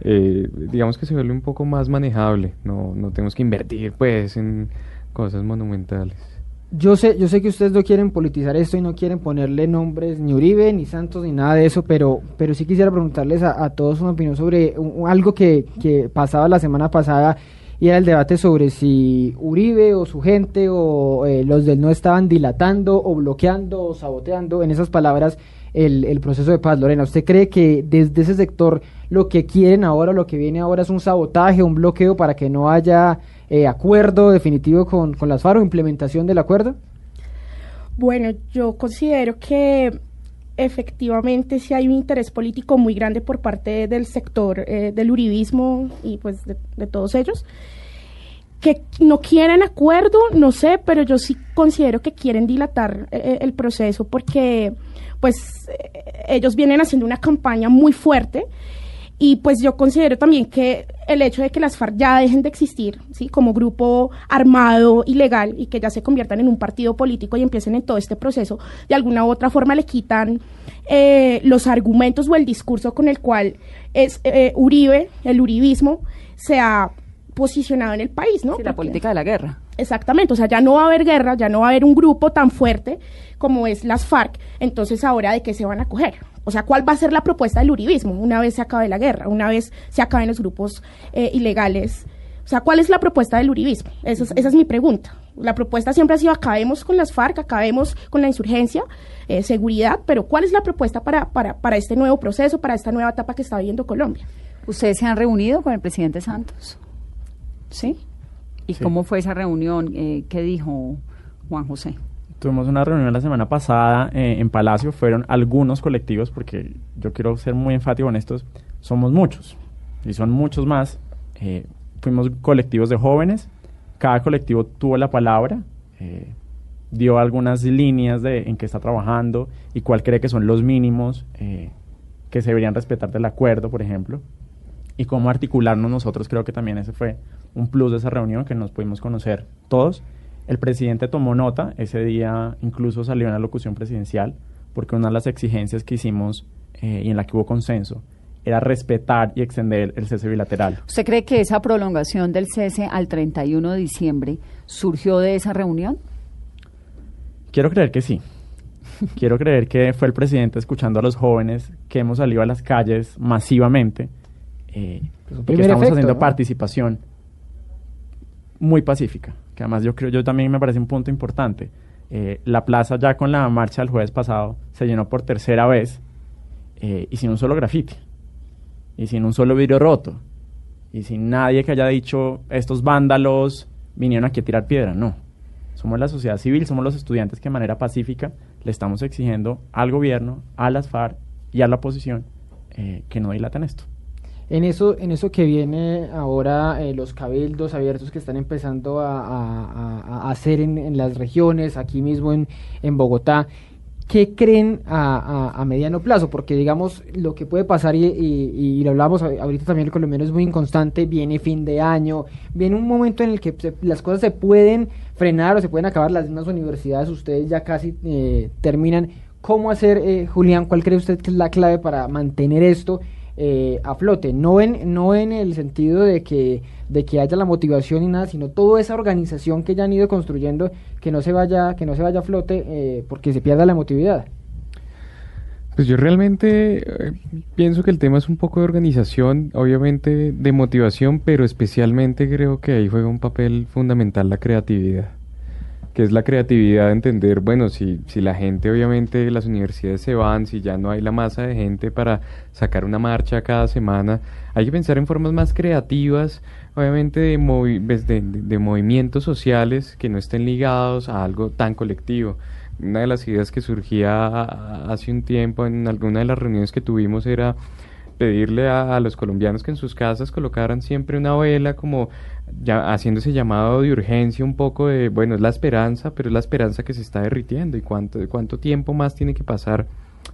eh, digamos que se vuelve un poco más manejable. No, no tenemos que invertir pues en cosas monumentales. Yo sé, yo sé que ustedes no quieren politizar esto y no quieren ponerle nombres ni Uribe, ni Santos, ni nada de eso, pero, pero sí quisiera preguntarles a, a todos una opinión sobre un- algo que, que pasaba la semana pasada y era el debate sobre si Uribe o su gente o eh, los del no estaban dilatando o bloqueando o saboteando, en esas palabras, el, el proceso de paz. Lorena, ¿usted cree que desde ese sector lo que quieren ahora, lo que viene ahora es un sabotaje, un bloqueo para que no haya eh, acuerdo definitivo con, con las FARC o implementación del acuerdo? Bueno, yo considero que efectivamente sí hay un interés político muy grande por parte del sector eh, del uribismo y pues de, todos ellos que no quieren acuerdo, no sé, pero yo sí considero que quieren dilatar eh, el proceso porque pues ellos vienen haciendo una campaña muy fuerte y pues yo considero también que el hecho de que las FARC ya dejen de existir, ¿sí? Como grupo armado, ilegal, y que ya se conviertan en un partido político y empiecen en todo este proceso, de alguna u otra forma le quitan eh, los argumentos o el discurso con el cual es eh, Uribe, el uribismo, se ha posicionado en el país, ¿no? Sí, la política de la guerra. Exactamente, o sea, ya no va a haber guerra, ya no va a haber un grupo tan fuerte como es las FARC, entonces ahora de qué se van a coger. O sea, ¿cuál va a ser la propuesta del uribismo una vez se acabe la guerra, una vez se acaben los grupos eh, ilegales? O sea, ¿cuál es la propuesta del uribismo? Esa es, esa es mi pregunta. La propuesta siempre ha sido acabemos con las FARC, acabemos con la insurgencia, eh, seguridad, pero ¿cuál es la propuesta para, para, para este nuevo proceso, para esta nueva etapa que está viviendo Colombia? ¿Ustedes se han reunido con el presidente Santos? ¿Sí? ¿Y Sí. cómo fue esa reunión? Eh, ¿Qué dijo Juan José? Tuvimos una reunión la semana pasada eh, en Palacio, fueron algunos colectivos, porque yo quiero ser muy enfático en estos, somos muchos, y son muchos más. Eh, fuimos colectivos de jóvenes, cada colectivo tuvo la palabra, eh, dio algunas líneas de en qué está trabajando y cuál cree que son los mínimos eh, que se deberían respetar del acuerdo, por ejemplo, y cómo articularnos nosotros. Creo que también ese fue un plus de esa reunión, que nos pudimos conocer todos. El presidente tomó nota, ese día incluso salió en la locución presidencial, porque una de las exigencias que hicimos eh, y en la que hubo consenso era respetar y extender el cese bilateral. ¿Usted cree que esa prolongación del cese al 31 de diciembre surgió de esa reunión? Quiero creer que sí. Quiero creer que fue el presidente escuchando a los jóvenes que hemos salido a las calles masivamente eh, Pues y que estamos efecto, haciendo ¿no? participación muy pacífica. Además yo creo, yo también me parece un punto importante. Eh, la plaza ya con la marcha del jueves pasado se llenó por tercera vez eh, y sin un solo grafiti y sin un solo vidrio roto y sin nadie que haya dicho estos vándalos vinieron aquí a tirar piedra. No. Somos la sociedad civil, somos los estudiantes que de manera pacífica le estamos exigiendo al gobierno, a las FARC y a la oposición eh, que no dilaten esto. En eso, en eso que viene ahora, eh, los cabildos abiertos que están empezando a, hacer en, las regiones, aquí mismo en, Bogotá, ¿qué creen a, mediano plazo? Porque digamos, lo que puede pasar, y, y- y lo hablamos ahorita también, el colombiano es muy inconstante, viene fin de año, viene un momento en el que se- las cosas se pueden frenar o se pueden acabar, las mismas universidades, ustedes ya casi eh, terminan. ¿Cómo hacer, eh, Julián? ¿Cuál cree usted que es la clave para mantener esto? Eh, a flote, no en, no en el sentido de que, de que haya la motivación y nada, sino toda esa organización que ya han ido construyendo, que no se vaya, que no se vaya a flote eh, porque se pierda la emotividad. Pues yo realmente eh, pienso que el tema es un poco de organización, obviamente de motivación, pero especialmente creo que ahí juega un papel fundamental la creatividad, que es la creatividad de entender, bueno, si, si la gente, obviamente las universidades se van, si ya no hay la masa de gente para sacar una marcha cada semana, hay que pensar en formas más creativas, obviamente de, movi- pues, de, de- movimientos sociales que no estén ligados a algo tan colectivo. Una de las ideas que surgía hace un tiempo en alguna de las reuniones que tuvimos era pedirle a, a los colombianos que en sus casas colocaran siempre una vela como ya haciendo ese llamado de urgencia un poco de, bueno, es la esperanza, pero es la esperanza que se está derritiendo y cuánto, cuánto tiempo más tiene que pasar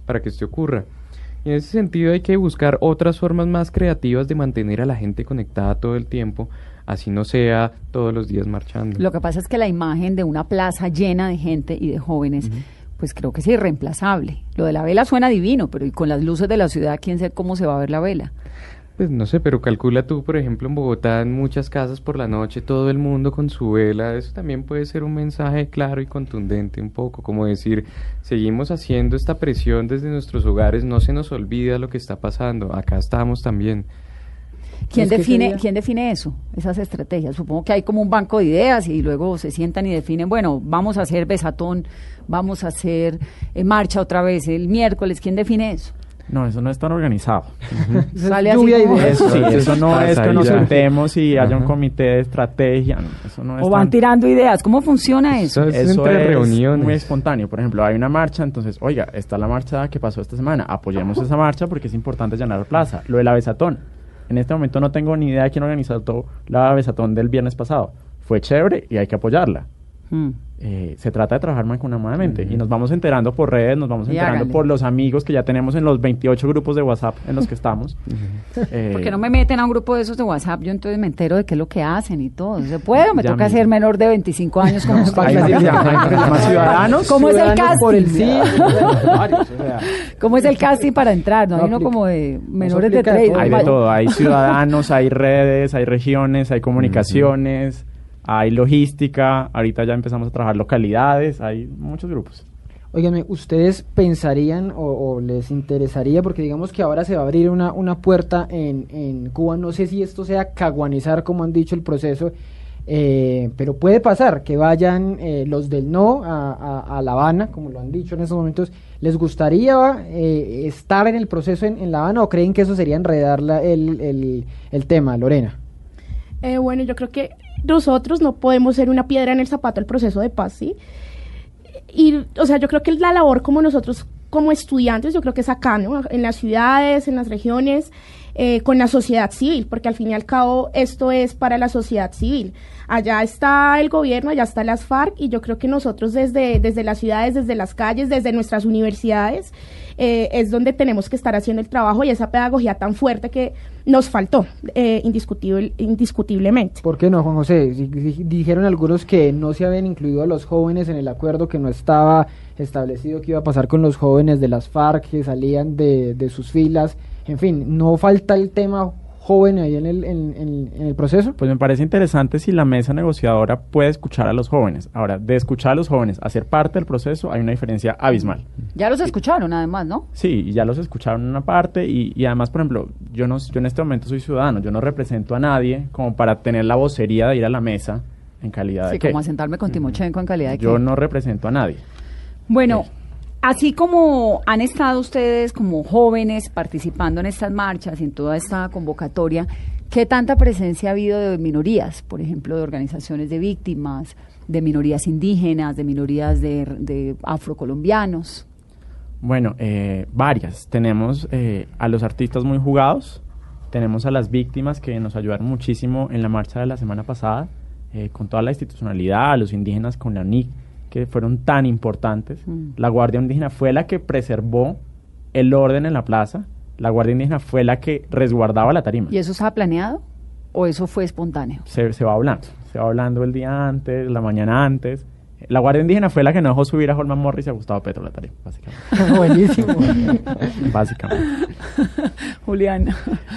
para que esto ocurra. Y en ese sentido hay que buscar otras formas más creativas de mantener a la gente conectada todo el tiempo, así no sea todos los días marchando. Lo que pasa es que la imagen de una plaza llena de gente y de jóvenes, pues creo que es irreemplazable. Lo de la vela suena divino, pero y con las luces de la ciudad, quién sabe cómo se va a ver la vela. Pues no sé, pero calcula tú, por ejemplo, en Bogotá, en muchas casas por la noche, todo el mundo con su vela, eso también puede ser un mensaje claro y contundente un poco, como decir, seguimos haciendo esta presión desde nuestros hogares, no se nos olvida lo que está pasando, acá estamos también. ¿Quién define, ¿Quién define eso, esas estrategias? Supongo que hay como un banco de ideas y luego se sientan y definen, bueno, vamos a hacer besatón, vamos a hacer eh, marcha otra vez el miércoles. ¿Quién define eso? No, eso no es tan organizado. Sale así de como- ideas. Eso sí, eso no es que nos sentemos y haya un comité de estrategia. no, eso no es O van tan- tirando ideas. ¿Cómo funciona eso? Eso es Eso entre es reuniones. muy espontáneo. Por ejemplo, hay una marcha, entonces, oiga, está la marcha que pasó esta semana. Apoyemos esa marcha porque es importante llenar la plaza. Lo de la besatón. En este momento no tengo ni idea de quién organizó todo la besatón del viernes pasado. Fue chévere y hay que apoyarla. Mm. Eh, se trata de trabajar mancomunadamente y nos vamos enterando por redes, nos vamos Y enterando háganle. por los amigos que ya tenemos en los 28 grupos de WhatsApp en los que estamos. Eh, Porque no me meten a un grupo de esos de WhatsApp, yo entonces me entero de qué es lo que hacen y todo. ¿Se puede o me Ya toca mismo. ser menor de 25 años como usted? hay, hay- hay más ciudadanos. ¿Cómo es el Ciudadanos casting? por el sí. Varios, o sea, ¿Cómo es el casting para entrar? No, No hay uno como de menores de aplica de 30. todo. Hay de todo, hay ciudadanos, hay redes, hay regiones, hay comunicaciones, hay logística, ahorita ya empezamos a trabajar localidades, hay muchos grupos. Óiganme, ¿ustedes pensarían o, o les interesaría, porque digamos que ahora se va a abrir una, una puerta en, en Cuba, no sé si esto sea caguanizar, como han dicho el proceso, eh, pero puede pasar que vayan eh, los del no a, a- a La Habana, como lo han dicho en estos momentos, ¿les gustaría eh, estar en el proceso en, en La Habana o creen que eso sería enredar la- el, el, el tema, Lorena? Eh, bueno, yo creo que nosotros no podemos ser una piedra en el zapato del proceso de paz, ¿sí? Y, o sea, yo creo que la labor como nosotros, como estudiantes, yo creo que es acá, ¿no? En las ciudades, en las regiones, eh, con la sociedad civil, porque al fin y al cabo esto es para la sociedad civil. Allá está el gobierno, allá está las FARC, y yo creo que nosotros desde, desde las ciudades, desde las calles, desde nuestras universidades, eh, es donde tenemos que estar haciendo el trabajo y esa pedagogía tan fuerte que nos faltó, eh, indiscutible, indiscutiblemente. ¿Por qué no, Juan José? Dijeron algunos que no se habían incluido a los jóvenes en el acuerdo, que no estaba establecido qué iba a pasar con los jóvenes de las FARC que salían de, de sus filas. En fin, ¿no falta el tema joven ahí en el, en, en- en el proceso? Pues me parece interesante si la mesa negociadora puede escuchar a los jóvenes. Ahora, de escuchar a los jóvenes a ser parte del proceso hay una diferencia abismal. Ya los escucharon, además, ¿no? Sí, y ya los escucharon en una parte y, y además, por ejemplo, yo, no, yo en este momento soy ciudadano, yo no represento a nadie como para tener la vocería de ir a la mesa en calidad Sí, de qué. como a sentarme con Timochenko en calidad de Yo qué. no represento a nadie. Bueno, así como han estado ustedes como jóvenes participando en estas marchas y en toda esta convocatoria, ¿qué tanta presencia ha habido de minorías? Por ejemplo, de organizaciones de víctimas, de minorías indígenas, de minorías de, afrocolombianos. Bueno, eh, varias. Tenemos eh, a los artistas muy jugados, tenemos a las víctimas que nos ayudaron muchísimo en la marcha de la semana pasada, eh, con toda la institucionalidad, a los indígenas con la UNIC, que fueron tan importantes. Mm. La Guardia Indígena fue la que preservó el orden en la plaza, la Guardia Indígena fue la que resguardaba la tarima. ¿Y eso estaba planeado o eso fue espontáneo? Se, se va hablando, se va hablando el día antes, la mañana antes. La Guardia Indígena fue la que no dejó subir a Holman Morris y a Gustavo Petro la tarima, básicamente. Buenísimo. básicamente. Julián.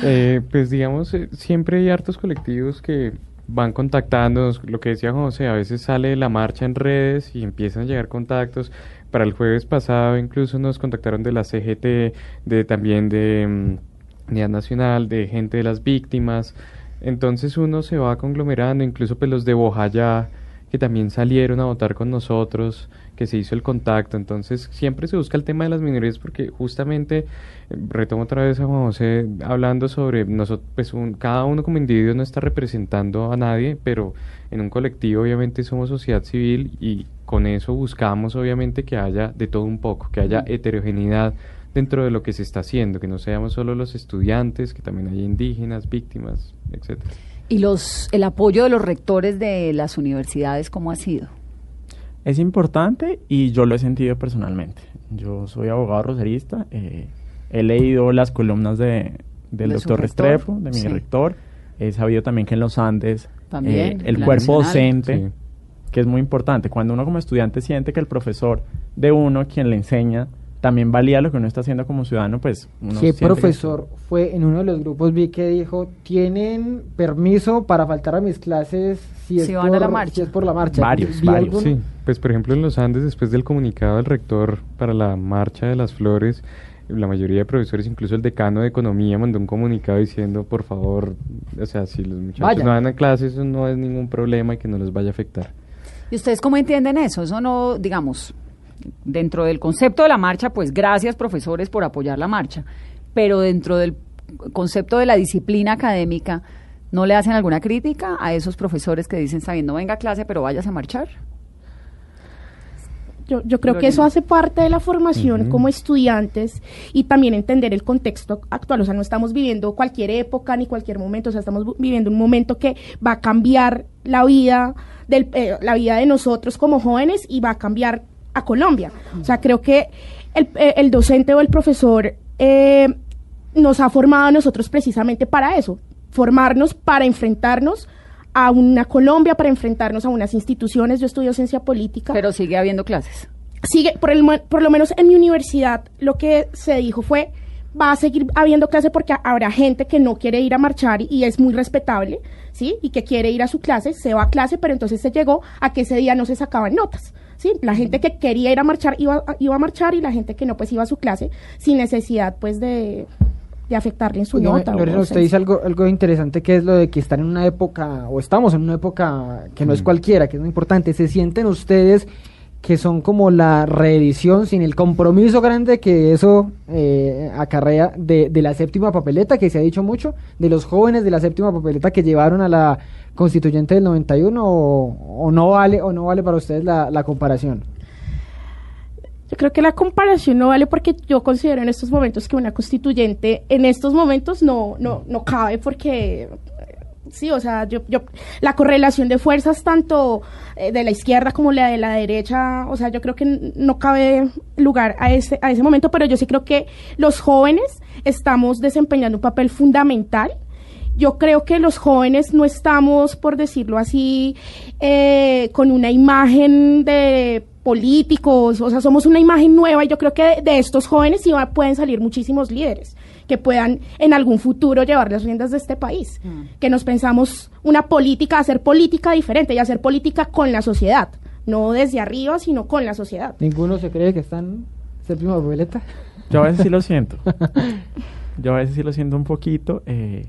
Eh, pues digamos, eh, siempre hay hartos colectivos que van contactándonos, lo que decía José, a veces sale la marcha en redes y empiezan a llegar contactos. Para el jueves pasado incluso nos contactaron de la CGT, de también de mm, Unidad Nacional, de gente de las víctimas. Entonces uno se va conglomerando, incluso pues los de Bojayá, que también salieron a votar con nosotros, que se hizo el contacto. Entonces siempre se busca el tema de las minorías porque justamente, eh, retomo otra vez a Juan José hablando sobre nosotros, pues un- cada uno como individuo no está representando a nadie, pero en un colectivo obviamente somos sociedad civil y con eso buscamos obviamente que haya de todo un poco, que haya heterogeneidad dentro de lo que se está haciendo, que no seamos solo los estudiantes, que también haya indígenas, víctimas, etcétera. ¿Y los, el apoyo de los rectores de las universidades cómo ha sido? Es importante y yo lo he sentido personalmente. Yo soy abogado roserista, eh, he leído las columnas de, del De doctor Restrepo, de mi sí. rector. He sabido también que en los Andes También, eh, el la cuerpo nacional. docente, Sí. que es muy importante. Cuando uno como estudiante siente que el profesor de uno, quien le enseña, también valía lo que uno está haciendo como ciudadano, pues uno ¿Qué que- profesor fue en uno de los grupos? Vi que dijo, tienen permiso para faltar a mis clases si, es, van a la por, marcha. si es por la marcha. Varios, varios. Sí, pues por ejemplo en los Andes, después del comunicado del rector para la marcha de las flores, la mayoría de profesores, incluso el decano de economía, mandó un comunicado diciendo, por favor, o sea, si los muchachos Vayan. no van a clases, eso no es ningún problema y que no les vaya a afectar. ¿Y ustedes cómo entienden eso? Eso no, digamos, dentro del concepto de la marcha, pues gracias profesores por apoyar la marcha, pero dentro del concepto de la disciplina académica, ¿no le hacen alguna crítica a esos profesores que dicen, sabiendo, venga a clase, pero vayas a marchar? Yo, yo creo que eso hace parte de la formación como estudiantes y también entender el contexto actual. O sea, no estamos viviendo cualquier época ni cualquier momento, o sea, estamos viviendo un momento que va a cambiar la vida, del, eh, la vida de nosotros como jóvenes y va a cambiar a Colombia. O sea, creo que el, eh, el docente o el profesor eh, nos ha formado a nosotros precisamente para eso, formarnos para enfrentarnos a una Colombia, para enfrentarnos a unas instituciones. Yo estudio ciencia política. Pero sigue habiendo clases. Sigue, por, el, por lo menos en mi universidad, lo que se dijo fue, va a seguir habiendo clase porque habrá gente que no quiere ir a marchar y, y es muy respetable, ¿sí? Y que quiere ir a su clase, se va a clase, pero entonces se llegó a que ese día no se sacaban notas. ¿Sí? La gente que quería ir a marchar iba, a- iba a marchar y la gente que no pues iba a su clase sin necesidad pues de, de afectarle en su nota. Lorena, usted dice algo, algo interesante que es lo de que están en una época, o estamos en una época que no es cualquiera, que es muy importante. ¿Se sienten ustedes que son como la reedición sin el compromiso grande que eso eh, acarrea de, de la séptima papeleta, que se ha dicho mucho, de los jóvenes de la séptima papeleta que llevaron a la constituyente del 91, o, o no vale o no vale para ustedes la, comparación? Yo creo que la comparación no vale porque yo considero en estos momentos que una constituyente en estos momentos no, no, no cabe porque sí, o sea, yo, yo la correlación de fuerzas tanto eh, de la izquierda como la de la derecha, o sea, yo creo que no cabe lugar a ese, a ese momento, pero yo sí creo que los jóvenes estamos desempeñando un papel fundamental yo creo que los jóvenes no estamos, por decirlo así, eh, con una imagen de políticos, o sea, somos una imagen nueva y yo creo que de, de estos jóvenes sí va- pueden salir muchísimos líderes que puedan en algún futuro llevar las riendas de este país, que nos pensamos una política, hacer política diferente y hacer política con la sociedad, no desde arriba, sino con la sociedad. ¿Ninguno se cree que están séptima papeleta? Yo a veces sí lo siento. Yo a veces sí lo siento un poquito, eh,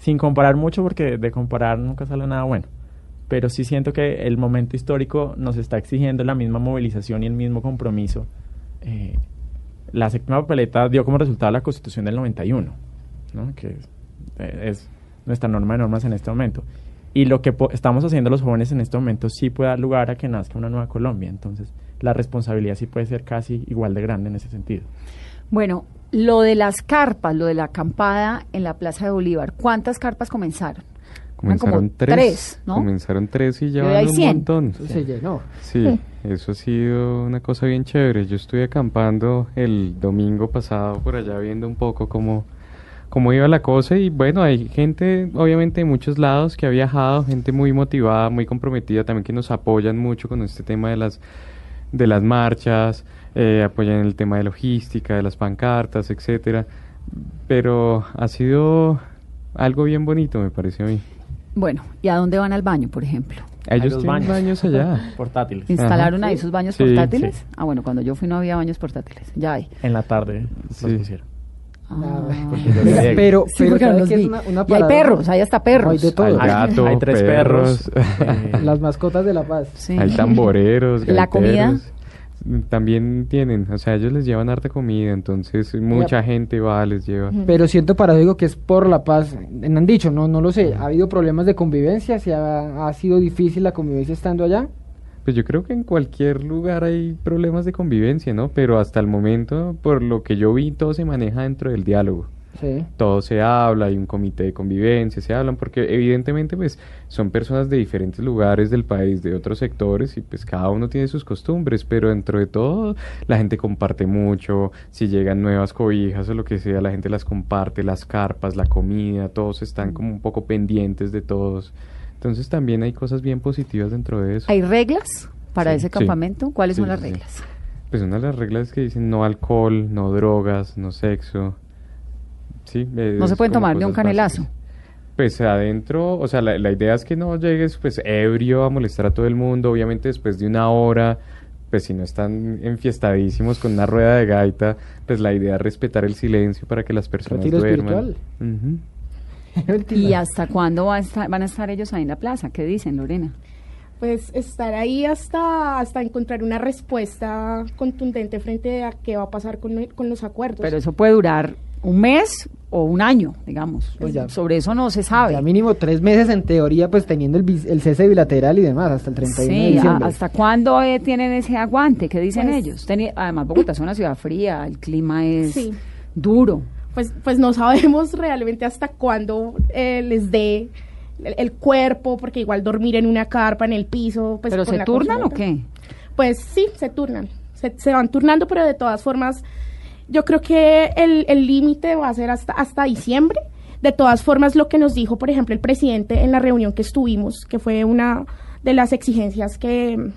sin comparar mucho, porque de comparar nunca sale nada bueno. Pero sí siento que el momento histórico nos está exigiendo la misma movilización y el mismo compromiso. Eh, la séptima papeleta dio como resultado la Constitución del 91, ¿no? que es, eh, es nuestra norma de normas en este momento. Y lo que estamos haciendo los jóvenes en este momento sí puede dar lugar a que nazca una nueva Colombia. Entonces, la responsabilidad sí puede ser casi igual de grande en ese sentido. Bueno, lo de las carpas, lo de la acampada en la Plaza de Bolívar, ¿cuántas carpas comenzaron? Como Comenzaron tres, tres, ¿no? Comenzaron tres y ya van un 100. montón. Se llenó. Sí, eso ha sido una cosa bien chévere. Yo estuve acampando el domingo pasado por allá viendo un poco cómo, cómo iba la cosa y bueno, hay gente obviamente de muchos lados que ha viajado, gente muy motivada, muy comprometida, también que nos apoyan mucho con este tema de las de las marchas, eh, apoyan el tema de logística, de las pancartas, etcétera. Pero ha sido algo bien bonito, me parece a mí. Bueno, ¿y a dónde van al baño, por ejemplo? Ellos los tienen baños allá. Portátiles. ¿Instalaron Ajá. ahí sus baños Sí, portátiles? sí. Ah, bueno, cuando yo fui no había baños portátiles. Ya hay. En la tarde los Sí. Ah. Yo Oiga, llegué. pero, Sí, pero porque no ¿sabe los es una, una y hay perros, hay hasta perros. Hay de todo. Hay Hay- gato, hay tres perros, perros. Las mascotas de la paz. Sí. hay tamboreros, ¿La comida? También tienen, o sea, ellos les llevan harta comida, entonces mucha gente va, les lleva. Pero siento paradójico que es por la paz. Me han dicho, no, no lo sé. ¿Ha habido problemas de convivencia? ¿Si ha, ha sido difícil la convivencia estando allá? Pues yo creo que en cualquier lugar hay problemas de convivencia, ¿no? Pero hasta el momento, por lo que yo vi, todo se maneja dentro del diálogo. Sí. todo se habla, hay un comité de convivencia, se hablan, porque evidentemente pues son personas de diferentes lugares del país, de otros sectores, y pues cada uno tiene sus costumbres, pero dentro de todo la gente comparte mucho, si llegan nuevas cobijas o lo que sea, la gente las comparte, las carpas, la comida, todos están como un poco pendientes de todos. Entonces también hay cosas bien positivas dentro de eso. ¿Hay reglas para Sí, ese sí. campamento? ¿Cuáles son las reglas? Pues una de las reglas que dicen no alcohol, no drogas, no sexo. Sí, No se pueden tomar ni un canelazo. básicas. Pues adentro, o sea, la, la idea es que no llegues pues ebrio a molestar a todo el mundo, obviamente después de una hora, pues si no están enfiestadísimos con una rueda de gaita, pues la idea es respetar el silencio para que las personas Retiro duerman. ¿Y hasta cuándo va a estar- van a estar ellos ahí en la plaza? ¿Qué dicen, Lorena? Pues estar ahí hasta, hasta encontrar una respuesta contundente frente a qué va a pasar con, con los acuerdos. Pero eso puede durar un mes o un año, digamos. Pues ya. Sobre eso no se sabe. Ya mínimo tres meses en teoría, pues teniendo el, el cese bilateral y demás, hasta el 31 de Sí, diciembre. a- ¿hasta cuándo eh, tienen ese aguante? ¿Qué dicen Pues- ellos? Teni- además, Bogotá es una ciudad fría, el clima es Sí. duro. pues, pues no sabemos realmente hasta cuándo eh, les dé el, el cuerpo, porque igual dormir en una carpa, en el piso. Pues, ¿Pero se turnan o qué? Pues sí, se turnan. Se, se van turnando, pero de todas formas, yo creo que el límite va a ser hasta, hasta diciembre. De todas formas, lo que nos dijo, por ejemplo, el presidente en la reunión que estuvimos, que fue una de las exigencias que,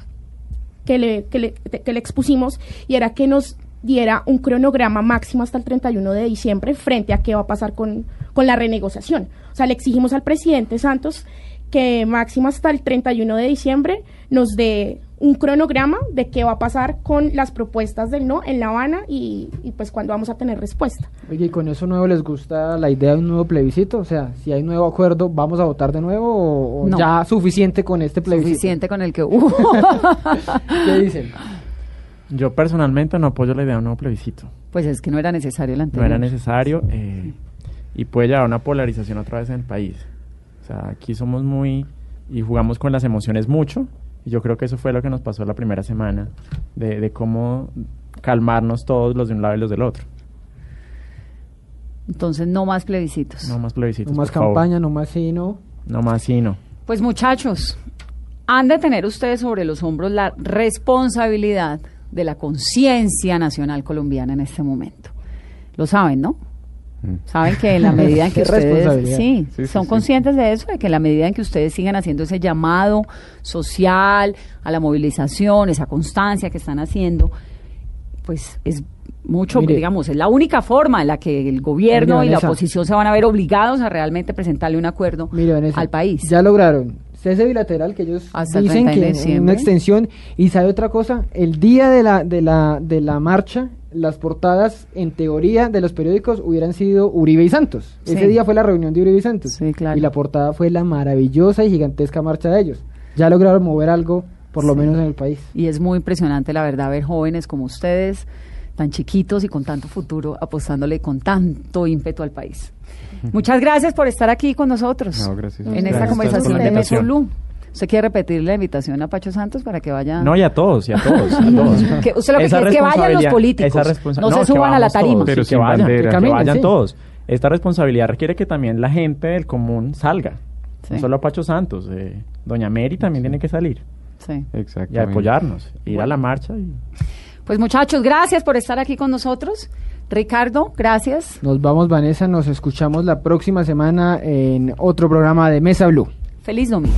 que le, que, le, que le expusimos y era que nos diera un cronograma máximo hasta el 31 de diciembre frente a qué va a pasar con, con la renegociación. O sea, le exigimos al presidente Santos que máximo hasta el 31 de diciembre nos dé un cronograma de qué va a pasar con las propuestas del no en La Habana y, y pues cuándo vamos a tener respuesta. Oye, ¿y con eso nuevo les gusta la idea de un nuevo plebiscito? O sea, si hay un nuevo acuerdo, ¿vamos a votar de nuevo o, o No. ya suficiente con este plebiscito? Suficiente con el que hubo. ¿Qué dicen? Yo personalmente no apoyo la idea de un nuevo plebiscito. pues es que no era necesario el No anterior. era necesario eh, y puede llevar a una polarización otra vez en el país. O sea, aquí somos muy y jugamos con las emociones mucho. Y yo creo que eso fue lo que nos pasó la primera semana, de, de cómo calmarnos todos los de un lado y los del otro. Entonces, no más plebiscitos. No más plebiscitos. No más por favor. campaña, no más sí, no. No más sí, no. Pues muchachos, han de tener ustedes sobre los hombros la responsabilidad de la conciencia nacional colombiana en este momento. Lo saben, ¿no? Saben que en la medida en que ustedes sí, Sí, son sí. conscientes de eso, de que en la medida en que ustedes sigan haciendo ese llamado social a la movilización, esa constancia que están haciendo, pues es mucho, Mire. digamos, es la única forma en la que el gobierno Mire, y la oposición se van a ver obligados a realmente presentarle un acuerdo Mire, Vanessa, al país. Ya lograron cese bilateral que ellos Hasta dicen 30 de que una extensión y sabe otra cosa, el día de la de la de la marcha las portadas en teoría de los periódicos hubieran sido Uribe y Santos. Sí. Ese día fue la reunión de Uribe y Santos. Sí, claro. Y la portada fue la maravillosa y gigantesca marcha de ellos. Ya lograron mover algo por lo Sí. menos en el país. Y es muy impresionante, la verdad, ver jóvenes como ustedes, tan chiquitos y con tanto futuro, apostándole con tanto ímpetu al país. Muchas gracias por estar aquí con nosotros No, gracias. en Gracias esta conversación de. Blue. ¿Usted quiere repetir la invitación a Pacho Santos para que vaya? No, y a todos, y a todos, a todos. Que usted lo que quiere es que vayan los políticos, esa responsa- no se suban a la vamos tarima. todos, Pero que vayan, bandera. que Caminen, vayan sí. todos. Esta responsabilidad requiere que también la gente del común salga. Sí. No solo Pacho Santos, eh, Doña Mary también tiene que salir Sí. Exactamente. y apoyarnos, ir a la marcha. Y... Pues muchachos, gracias por estar aquí con nosotros. Ricardo, gracias. Nos vamos Vanessa, nos escuchamos la próxima semana en otro programa de Mesa Blue. Feliz domingo.